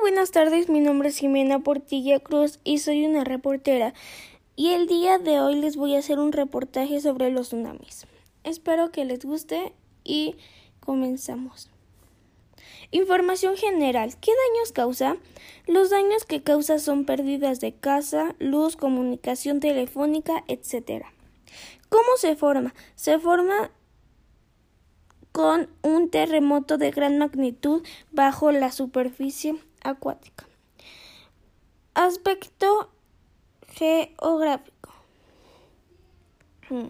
buenas tardes. Mi nombre es Jimena Portilla Cruz y soy una reportera. Y el día de hoy les voy a hacer un reportaje sobre los tsunamis. Espero que les guste y comenzamos. Información general. ¿Qué daños causa? Los daños que causa son pérdidas de casa, luz, comunicación telefónica, etc. ¿Cómo se forma? Se forma con un terremoto de gran magnitud bajo la superficie acuática. Aspecto geográfico. Hmm.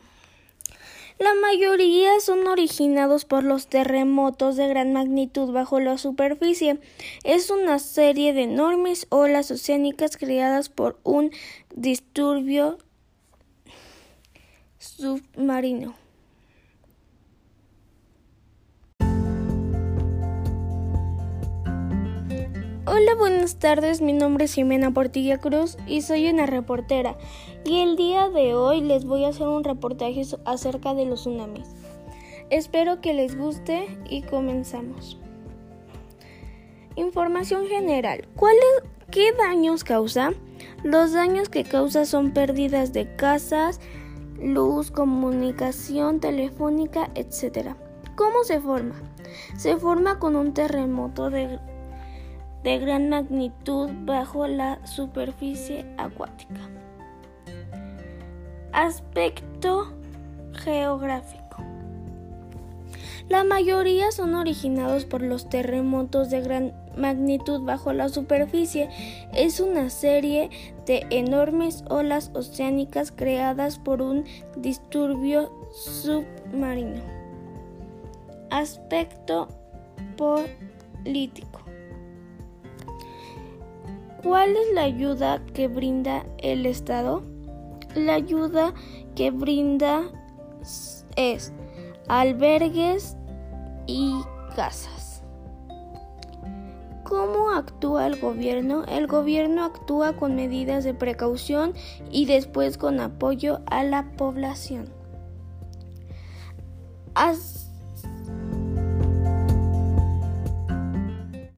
La mayoría son originados por los terremotos de gran magnitud bajo la superficie. Es una serie de enormes olas oceánicas creadas por un disturbio submarino. Hola, buenas tardes. Mi nombre es Jimena Portilla Cruz y soy una reportera. Y el día de hoy les voy a hacer un reportaje acerca de los tsunamis. Espero que les guste y comenzamos. Información general. ¿Cuáles qué daños causa? Los daños que causa son pérdidas de casas, luz, comunicación telefónica, etc. ¿Cómo se forma? Se forma con un terremoto de de gran magnitud bajo la superficie acuática. Aspecto geográfico. La mayoría son originados por los terremotos de gran magnitud bajo la superficie. Es una serie de enormes olas oceánicas creadas por un disturbio submarino. Aspecto político. ¿Cuál es la ayuda que brinda el Estado? La ayuda que brinda es albergues y casas. ¿Cómo actúa el gobierno? El gobierno actúa con medidas de precaución y después con apoyo a la población.